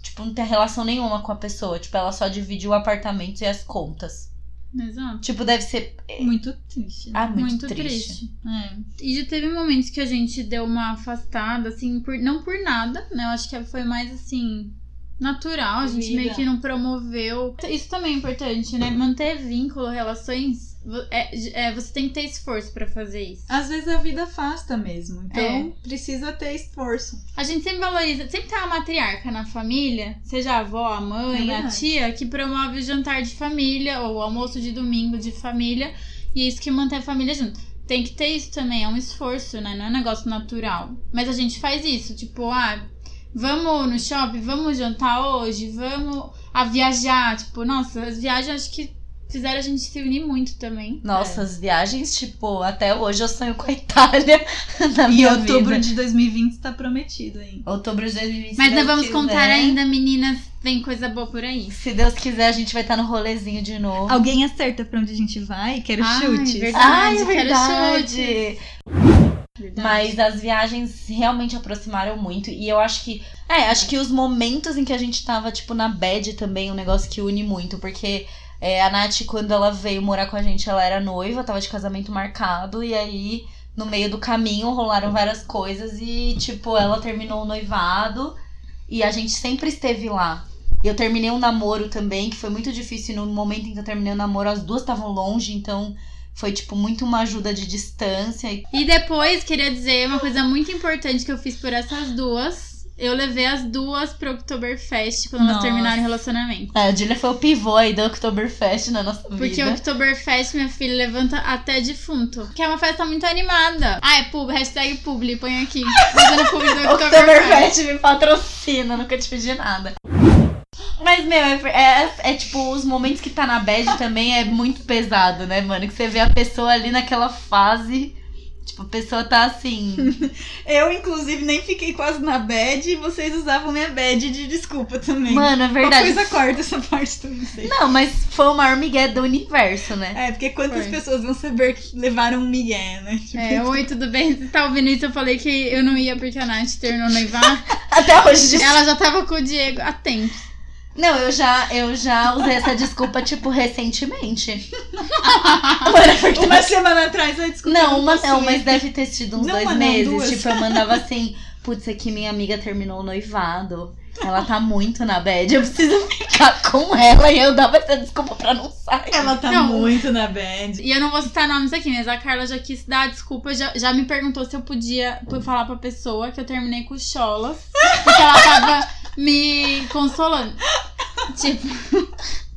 Tipo, não tenho relação nenhuma com a pessoa. Tipo, ela só divide o apartamento e as contas. Exato. Tipo, deve ser. Muito triste. Ah, muito, Muito triste. triste. É. E já teve momentos que a gente deu uma afastada, assim, por, não por nada, né? Eu acho que foi mais assim. Natural, a gente Vida. meio que não promoveu. Isso também é importante, né? Manter vínculo, relações. É, é, você tem que ter esforço pra fazer isso. Às vezes a vida afasta mesmo. Então É. precisa ter esforço. A gente sempre valoriza, sempre tem uma matriarca na família, seja a avó, a É mãe, a verdade. tia, que promove o jantar de família ou o almoço de domingo de família. E é isso que mantém a família junto. Tem que ter isso também, é um esforço, né? Não é um negócio natural. Mas a gente faz isso, tipo, ah, vamos no shopping, vamos jantar hoje, vamos a viajar. Tipo, nossa, as viagens acho que fizeram a gente se unir muito também. Nossa, as viagens, tipo, até hoje eu sonho com a Itália *laughs* na E minha outubro vida. de 2020 está prometido aí. Outubro de 2020. Mas nós Deus vamos contar quiser. ainda, meninas, vem coisa boa por aí. Se Deus quiser, a gente vai estar no rolezinho de novo. Alguém acerta pra onde a gente vai? Quero Ai, chutes. verdade. Ai, é quero verdade. Verdade. Mas as viagens realmente aproximaram muito. E eu acho que. É, acho que os momentos em que a gente tava, tipo, na bed também, é um negócio que une muito. Porque é, a Nath, quando ela veio morar com a gente, ela era noiva, tava de casamento marcado. E aí, no meio do caminho, rolaram várias coisas. E, tipo, ela terminou o noivado. E a gente sempre esteve lá. Eu terminei um namoro também, que foi muito difícil. No momento em que eu terminei o namoro, as duas estavam longe, então foi, tipo, muito uma ajuda de distância. E E depois, queria dizer uma coisa muito importante que eu fiz por essas duas. Eu levei as duas pro Oktoberfest quando elas Nossa. terminaram o relacionamento. É, a Julia foi o pivô aí do Oktoberfest na nossa Porque vida. o Oktoberfest, minha filha, levanta até defunto. Que é uma festa muito animada. Ah, é pub, hashtag publi, põe aqui. Fazendo publi do *laughs* Oktoberfest. Oktoberfest me patrocina, nunca te pedi nada. Mas, meu, é, é, é tipo, os momentos que tá na bad também é muito pesado, né, mano? Que você vê a pessoa ali naquela fase. Tipo, a pessoa tá assim. *laughs* Eu, inclusive, nem fiquei quase na bad e vocês usavam minha bad de desculpa também. Mano, é verdade. Qualquer coisa corta essa parte também, sei. Não, mas foi o maior migué do universo, né? É, porque quantas Foi. pessoas vão saber que levaram um migué, né? Tipo, É, oi, tudo bem? Você tá ouvindo isso? Eu falei que eu não ia porque a Nath terminou noivar. *laughs* Até hoje. Ela já tava com o Diego há tempos. Não, eu já, eu já usei essa desculpa, tipo, recentemente. *laughs* É. Uma semana atrás, ai, desculpa. Não, uma não, mas deve ter sido uns Não, dois meses. duas. Tipo, eu mandava assim, *laughs* putz, aqui minha amiga terminou o noivado. Ela tá muito na bad, eu preciso *laughs* ficar com ela. E eu dava essa desculpa pra não sair. Ela tá Não. muito na bad. E eu não vou citar nomes aqui, mas a Carla já quis dar a desculpa, já, já me perguntou se eu podia falar pra pessoa que eu terminei com cholas. Porque ela tava me consolando. Tipo. *laughs*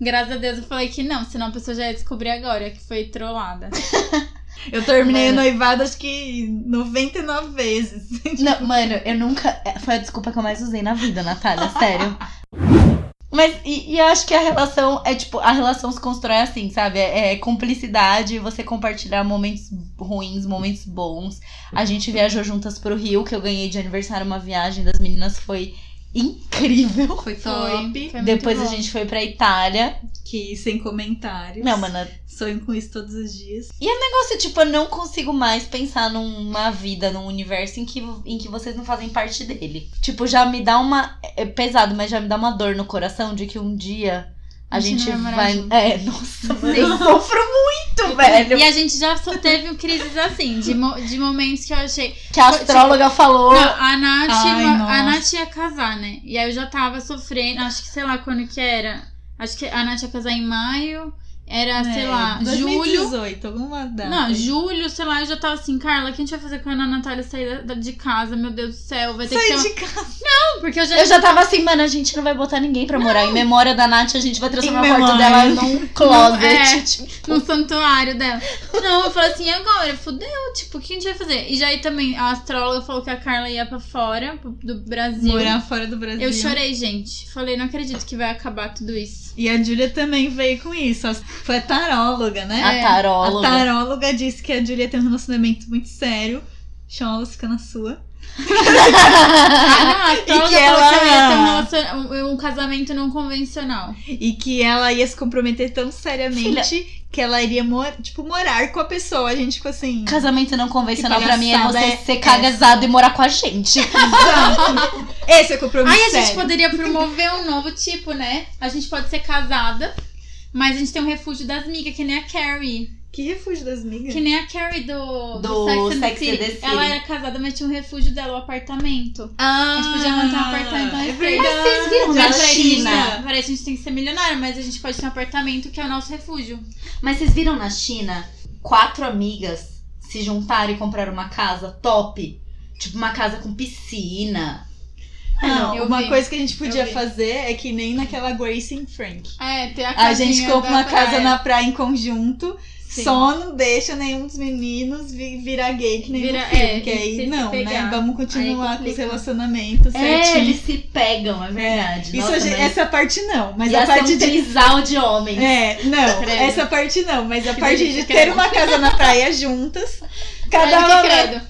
Graças a Deus eu falei que não, senão a pessoa já ia descobrir agora que foi trollada. *laughs* Eu terminei Mano. o noivado acho que 99 vezes. *laughs* Não, mano, eu nunca. é, Foi a desculpa que eu mais usei na vida, Natália, *laughs* sério. Mas, e, e eu acho que a relação é tipo, a relação se constrói assim, sabe? É, é cumplicidade, você compartilhar momentos ruins, momentos bons. A gente viajou juntas pro Rio, que eu ganhei de aniversário uma viagem das meninas, foi incrível. Foi top. foi Depois a bom. gente foi pra Itália. Que sem comentários. Não, mano, Sonho com isso todos os dias. negócio, tipo, eu não consigo mais pensar numa vida, num universo em que, em que vocês não fazem parte dele. Tipo, já me dá uma. É pesado, mas já me dá uma dor no coração de que um dia a, A gente gente vai vai. É, *laughs* nossa, mano, eu sofro muito, velho. E a gente já só teve crises assim, de, mo- de momentos que eu achei. Que a astróloga falou. Não, a Nath, Ai, a. Nath ia casar, né? E aí eu já tava sofrendo, acho que sei lá quando que era. Acho que a Nath ia casar em maio. Era, sei É, lá, julho. 2018, alguma data. Não, julho, sei lá, eu já tava assim, Carla, o que a gente vai fazer quando a Natália sair da- de casa? Meu Deus do céu, vai ter que um- de casa. Não, porque eu já. Eu já tava assim, mano, a gente não vai botar ninguém pra morar. Em memória da Nath, a gente vai transformar Em o quarto dela num closet. É. tipo. no santuário dela. Não, eu falei assim, e agora? Fudeu, tipo, o que a gente vai fazer? E já aí também, a astróloga falou que a Carla ia pra fora do Brasil. Morar fora do Brasil. Eu chorei, gente. Falei, não acredito que vai acabar tudo isso. E a Júlia também veio com isso. Foi a taróloga, né? A taróloga. A taróloga disse que a Júlia tem um relacionamento muito sério. Cholas fica na sua. Ah, astróloga que ela- que ia ter um, um- casamento não convencional. E que ela ia se comprometer tão seriamente que ela iria, mor tipo, morar com a pessoa. A gente ficou assim. Casamento não convencional pra mim é você é ser casado e morar com a gente. Exato. Esse é o compromisso. Aí a gente poderia promover um novo tipo, né? A gente pode ser casada, mas a gente tem um refúgio das migas, que nem a Carrie. Que refúgio das migas. Que nem a Carrie do, Do Sex, and the Sex and City. the City. Ela era casada, mas tinha um refúgio dela, o apartamento. Ah, A gente podia montar um apartamento é na verdade. Mas vocês viram na China? gente- Peraí, a gente tem que ser milionário, mas a gente pode ter um apartamento que é o nosso refúgio. Mas vocês viram na China quatro amigas se juntaram e compraram uma casa top? Tipo, uma casa com piscina. Não, Eu uma vi. coisa que a gente podia fazer é que nem naquela Grace and Frank. É, ter a A gente compra uma casa praia. na praia em conjunto. Sim. Só não deixa nenhum dos meninos vi- virar gay que nem Vira- no filme. é, que e aí não, né? Vamos continuar com os relacionamentos É, certinho. eles se pegam, é verdade. Isso Nossa, gente- mas Essa parte não, mas ia a ser parte um de. trisal de homens. É, não, essa parte não, mas a Que *laughs* parte de ter uma casa na praia juntas, cada uma,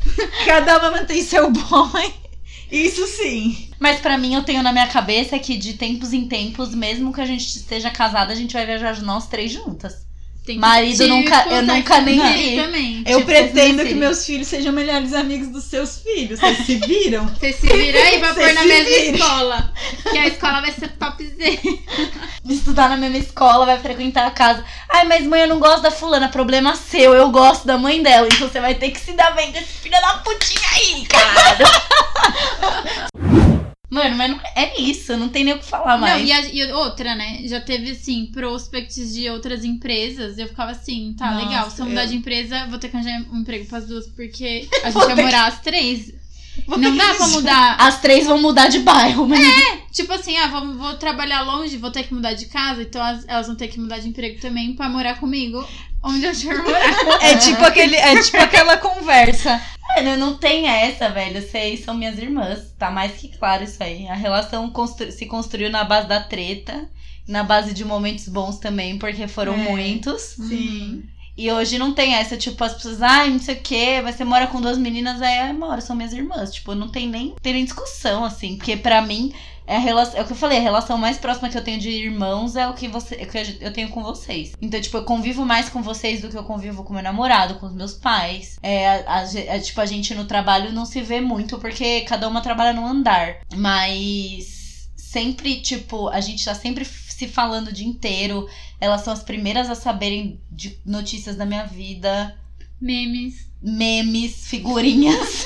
cada uma mantém seu boy. *laughs* Isso sim. Mas pra mim, eu tenho na minha cabeça que de tempos em tempos, mesmo que a gente esteja casada, a gente vai viajar nós três juntas. Tem que Marido tipo nunca- eu nunca nem City vi. Eu Tipo, pretendo vocês que meus filhos sejam melhores amigos dos seus filhos. Vocês se viram? *laughs* Você se vira aí pra pôr na mesma vira. escola. Que a escola vai ser topzera. *laughs* Estudar na mesma escola, vai frequentar a casa. Ai, mas mãe, eu não gosto da fulana. Problema seu, eu gosto da mãe dela. Então você vai ter que se dar bem com esse filho da putinha aí, cara. *laughs* Mano, mas não, é isso, não tem nem o que falar mais. Não, e, a- e outra, né? Já teve, assim, prospects de outras empresas. Eu ficava assim, tá, Nossa, legal. Se eu mudar eu- de empresa, vou ter que arranjar um emprego pras duas, porque a *laughs* gente vai morar as três. Vou Não dá pra mudar. As três vão mudar de bairro, mas Tipo assim, ah, vou, vou trabalhar longe, vou ter que mudar de casa, então as- elas vão ter que mudar de emprego também pra morar comigo onde eu for morar. *laughs* É tipo, aquele, é tipo aquela conversa. Mano, não tem essa, velho. Vocês são minhas irmãs. Tá mais que claro isso aí. A relação constru- se construiu na base da treta. Na base de momentos bons também, porque foram É. muitos. Sim. E hoje não tem essa, tipo, as pessoas, ai, não sei o quê, você mora com duas meninas, aí é, mora, são minhas irmãs. Tipo, não tem nem, tem nem discussão, assim. Porque pra mim, é, a relação, é o que eu falei, a relação mais próxima que eu tenho de irmãos é o que, você, é o que eu tenho com vocês. Então, tipo, eu convivo mais com vocês do que eu convivo com meu namorado, com os meus pais. É, a- a é, tipo, a gente no trabalho não se vê muito, porque cada uma trabalha num andar. Mas sempre, tipo, a gente tá sempre se falando o dia inteiro. Elas são as primeiras a saberem de notícias da minha vida, Memes. memes, figurinhas.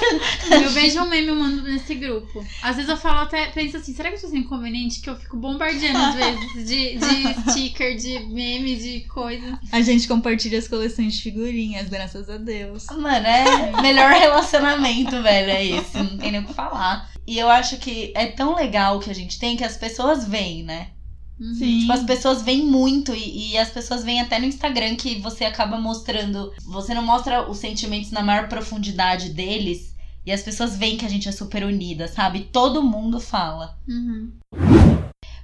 Eu vejo um meme eu mando nesse grupo. Às vezes eu falo até, penso assim, será que eu tô sendo inconveniente? Que eu fico bombardeando às vezes de, de *laughs* sticker, de meme, de coisa. A gente compartilha as coleções de figurinhas, graças a Deus. Mano, é melhor relacionamento, velho, é esse. Não tem nem o que falar. E eu acho que é tão legal o que a gente tem que as pessoas veem, né? Uhum. Sim. Tipo, as pessoas veem muito e, e as pessoas veem até no Instagram que você acaba mostrando. Você não mostra os sentimentos na maior profundidade deles. E as pessoas veem que a gente é super unida, sabe? Todo mundo fala. Uhum.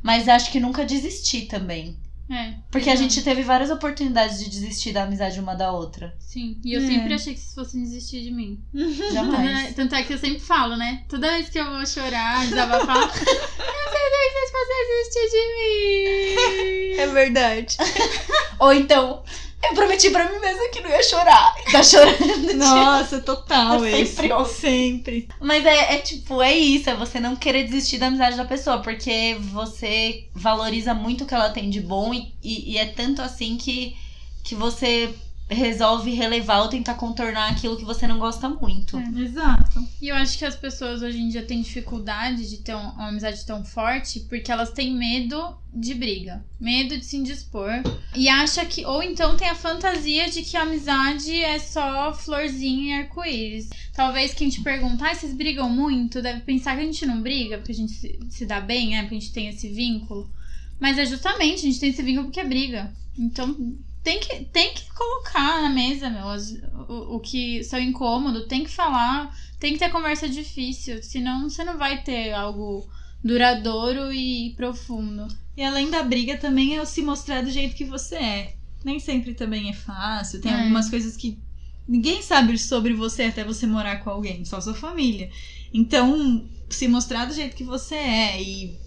Mas acho que nunca desistir também. É. Porque a gente teve várias oportunidades de desistir da amizade uma da outra. Sim. E eu É. sempre achei que vocês fossem desistir de mim. Tanto *laughs* Jamais. é, tanto é que eu sempre falo, né? Toda vez que eu vou chorar, desabafar, eu sei que vocês fossem desistir de mim. É verdade. *laughs* Ou então, eu prometi pra mim mesma que não ia chorar. E tá chorando. Nossa, total É esse. sempre eu. Sempre. Mas é, é tipo, é isso, é você não querer desistir da amizade da pessoa, porque você valoriza muito o que ela tem de bom e, e, e é tanto assim que, que você resolve relevar ou tentar contornar aquilo que você não gosta muito. É. Exato. E eu acho que as pessoas hoje em dia têm dificuldade de ter um- uma amizade tão forte porque elas têm medo de briga, medo de se indispor e acha que ou então tem a fantasia de que a amizade é só florzinha e arco-íris. Talvez quem te perguntar, ah, vocês brigam muito, deve pensar que a gente não briga porque a gente se, se dá bem, é, porque a gente tem esse vínculo. Mas é justamente, a gente tem esse vínculo porque é briga. Então tem que, tem que colocar na mesa, meu, as- o, o que são incômodo, tem que falar, tem que ter conversa difícil, senão você não vai ter algo duradouro e profundo. E além da briga também é o se mostrar do jeito que você é. Nem sempre também é fácil. Tem É. algumas coisas que ninguém sabe sobre você até você morar com alguém, só sua família. Então, se mostrar do jeito que você é e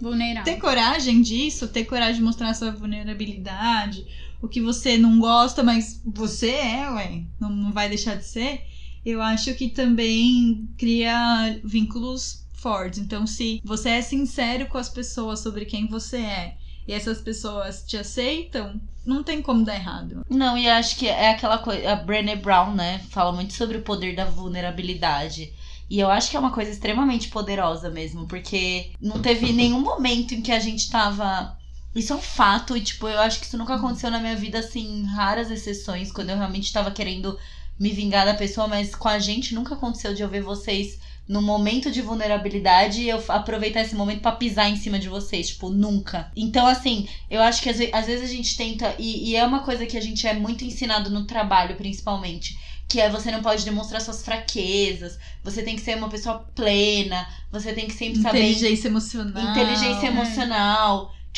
Vulnerável. ter coragem disso, ter coragem de mostrar sua vulnerabilidade, o que você não gosta, mas você é, ué, não, não vai deixar de ser, eu acho que também cria vínculos fortes. Então, se você é sincero com as pessoas sobre quem você é e essas pessoas te aceitam, não tem como dar errado. Não, e acho que é aquela coisa. A Brené Brown, né? Fala muito sobre o poder da vulnerabilidade. E eu acho que é uma coisa extremamente poderosa mesmo, porque não teve nenhum momento em que a gente tava. Isso é um fato, e tipo, eu acho que isso nunca aconteceu na minha vida, assim, raras exceções, quando eu realmente tava querendo me vingar da pessoa, mas com a gente nunca aconteceu de eu ver vocês no momento de vulnerabilidade e eu aproveitar esse momento pra pisar em cima de vocês, tipo, nunca. Então, assim, eu acho que às, ve- às vezes a gente tenta, e, e é uma coisa que a gente é muito ensinado no trabalho, principalmente, que é você não pode demonstrar suas fraquezas, você tem que ser uma pessoa plena, você tem que sempre saber Inteligência emocional. inteligência é.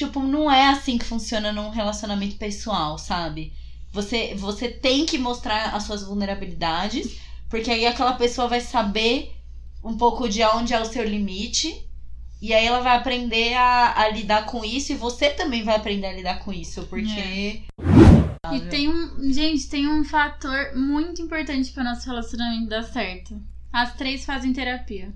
Tipo, não é assim que funciona num relacionamento pessoal, sabe? Você, você tem que mostrar as suas vulnerabilidades, porque aí aquela pessoa vai saber um pouco de onde é o seu limite. E aí ela vai aprender a, a lidar com isso e você também vai aprender a lidar com isso, porque. E tem um. Gente, tem um fator muito importante para nosso relacionamento dar certo. As três fazem terapia.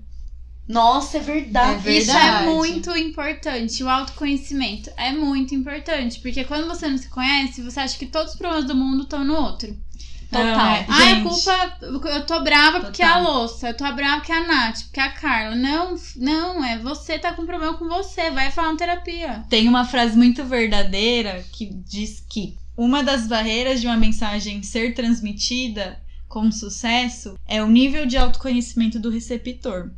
Nossa, é verdade. É Isso é Verdade. muito importante. O autoconhecimento é muito importante. Porque quando você não se conhece, você acha que todos os problemas do mundo estão no outro. Total. É, Ah, a culpa. Eu tô brava porque é a Total. louça. Eu tô brava porque é a Nath, porque é a Carla. Não, não, é você tá com problema com você. Vai falar uma terapia. Tem uma frase muito verdadeira que diz que uma das barreiras de uma mensagem ser transmitida com sucesso é o nível de autoconhecimento do receptor.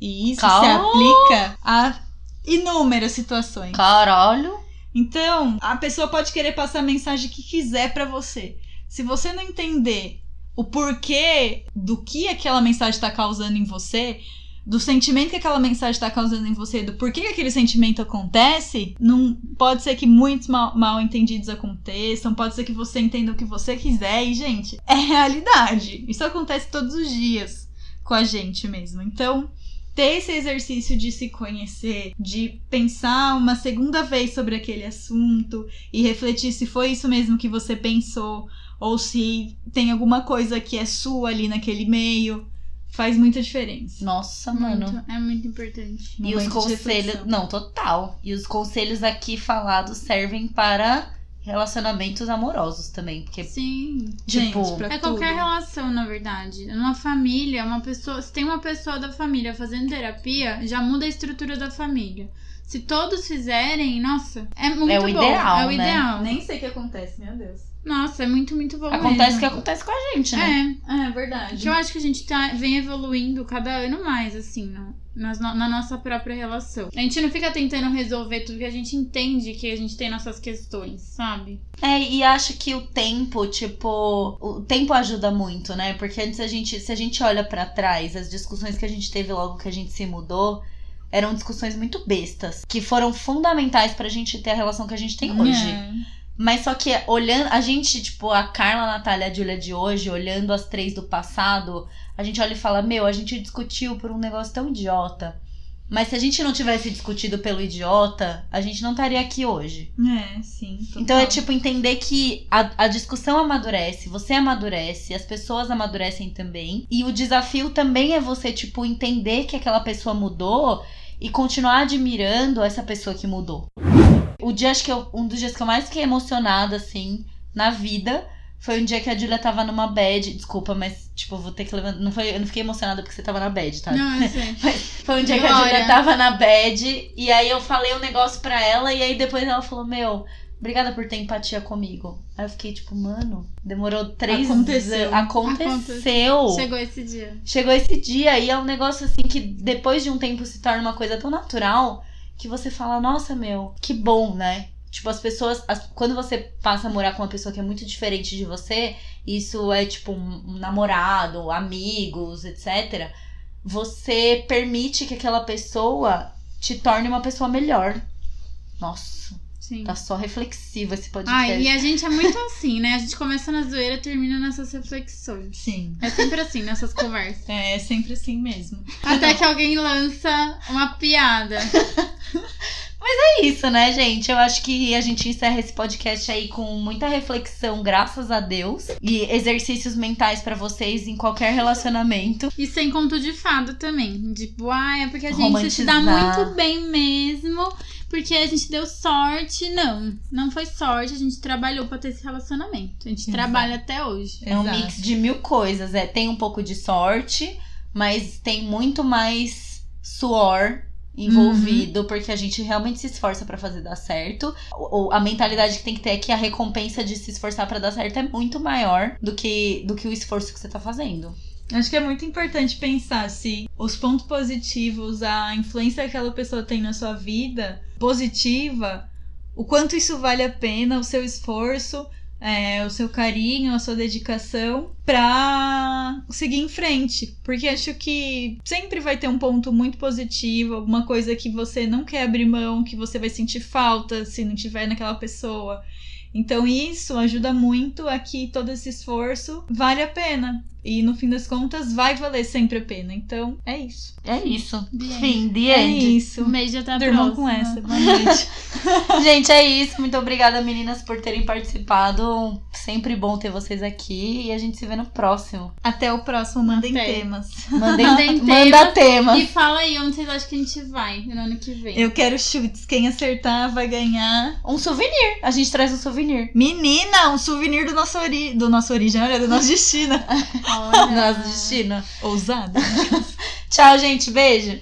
E isso se aplica a inúmeras situações. Caralho. Então, a pessoa pode querer passar a mensagem que quiser pra você. Se você não entender o porquê do que aquela mensagem está causando em você, do sentimento que aquela mensagem está causando em você, do porquê que aquele sentimento acontece, não pode ser que muitos mal, mal entendidos aconteçam, pode ser que você entenda o que você quiser e, gente, é realidade. Isso acontece todos os dias com a gente mesmo. Então, ter esse exercício de se conhecer, de pensar uma segunda vez sobre aquele assunto e refletir se foi isso mesmo que você pensou ou se tem alguma coisa que é sua ali naquele meio, faz muita diferença. Nossa, mano. Muito, é muito importante. E os Momento conselhos. Não, total. E os conselhos aqui falados servem para relacionamentos amorosos também. Porque, Sim. tipo. Gente, pra É qualquer tudo. relação, na verdade. Numa família, uma pessoa. Se tem uma pessoa da família fazendo terapia, já muda a estrutura da família. Se todos fizerem, nossa, é muito É o bom. ideal, é o né? ideal. Nem sei o que acontece, meu Deus. Nossa, é muito, muito bom. acontece o mesmo. que acontece com a gente, né? É. É verdade. Que eu acho que a gente tá, vem evoluindo cada ano mais, assim, no- nas no- na nossa própria relação. A gente não fica tentando resolver tudo que a gente entende que a gente tem nossas questões, sabe? É, e acho que o tempo, tipo, o tempo ajuda muito, né? Porque antes a gente, se a gente olha pra trás, as discussões que a gente teve logo que a gente se mudou, eram discussões muito bestas, que foram fundamentais pra gente ter a relação que a gente tem hoje. É. Mas só que olhando, a gente, tipo, a Carla, a Natália e a Julia de hoje, olhando as três do passado, a gente olha e fala: Meu, a gente discutiu por um negócio tão idiota. Mas se a gente não tivesse discutido pelo idiota, a gente não estaria aqui hoje. É, sim. total. Então é tipo entender que a, a discussão amadurece, você amadurece, as pessoas amadurecem também. E o desafio também é você, tipo, entender que aquela pessoa mudou e continuar admirando essa pessoa que mudou. O dia, acho que eu, um dos dias que eu mais fiquei emocionada, assim, na vida, Foi um dia que a Julia tava numa bad. Desculpa, mas, tipo, vou ter que levantar. Não foi, eu não fiquei emocionada porque você tava na bad, tá? Não, eu sei. *laughs* Foi um dia que a Glória. Julia tava na bad. E aí eu falei um negócio pra ela. E aí depois ela falou: Meu, obrigada por ter empatia comigo. Aí eu fiquei tipo, mano, demorou três Aconteceu. anos. Aconteceu. Chegou esse dia. Chegou esse dia e é um negócio assim que depois de um tempo se torna uma coisa tão natural que você fala, nossa, meu, que bom, né? Tipo, as pessoas. as- quando você passa a morar com uma pessoa que é muito diferente de você, isso é tipo um, um namorado, amigos, etc. Você permite que aquela pessoa te torne uma pessoa melhor. Nossa, Sim. tá só reflexivo esse podcast. Ai, e a gente é muito assim, né? A gente começa na zoeira e termina nessas reflexões. Sim. É sempre assim, nessas conversas. É, é sempre assim mesmo. Até que alguém lança uma piada. *laughs* É isso, né, gente? Eu acho que a gente encerra esse podcast aí com muita reflexão, graças a Deus, e exercícios mentais pra vocês em qualquer relacionamento. E sem conto de fada também. Tipo, ah, é porque a gente se dá muito bem mesmo. Porque a gente deu sorte. Não, não foi sorte. A gente trabalhou pra ter esse relacionamento. A gente Exato. trabalha até hoje. É um Exato. mix de mil coisas. É, tem um pouco de sorte, mas tem muito mais suor envolvido, porque a gente realmente se esforça pra fazer dar certo. O- o- a mentalidade que tem que ter é que a recompensa de se esforçar pra dar certo é muito maior do que, do que o esforço que você tá fazendo. Acho que é muito importante pensar se os pontos positivos, a influência que aquela pessoa tem na sua vida positiva, o quanto isso vale a pena, o seu esforço, é, o seu carinho, a sua dedicação pra seguir em frente. Porque acho que sempre vai ter um ponto muito positivo, alguma coisa que você não quer abrir mão, que você vai sentir falta se não tiver naquela pessoa. Então isso ajuda muito a que todo esse esforço vale a pena. E no fim das contas vai valer sempre a pena. Então é isso. É isso. The Fim, the É end. isso. Um beijo até a Durmam próxima. com essa. Boa noite. *laughs* Gente, é isso. Muito obrigada, meninas, por terem participado. Sempre bom ter vocês aqui. E a gente se vê no próximo. Até o próximo. Mandem Até. temas. Mandem, Mandem *laughs* manda tema. E fala aí onde vocês acham que a gente vai no ano que vem. Eu quero chutes. Quem acertar vai ganhar. Um souvenir. A gente traz um souvenir. Menina, um souvenir do nosso, ori... do nosso origem, olha, do nosso destino. *laughs* Olha. Nosso destino. Ousado. Tchau, gente. Beijo.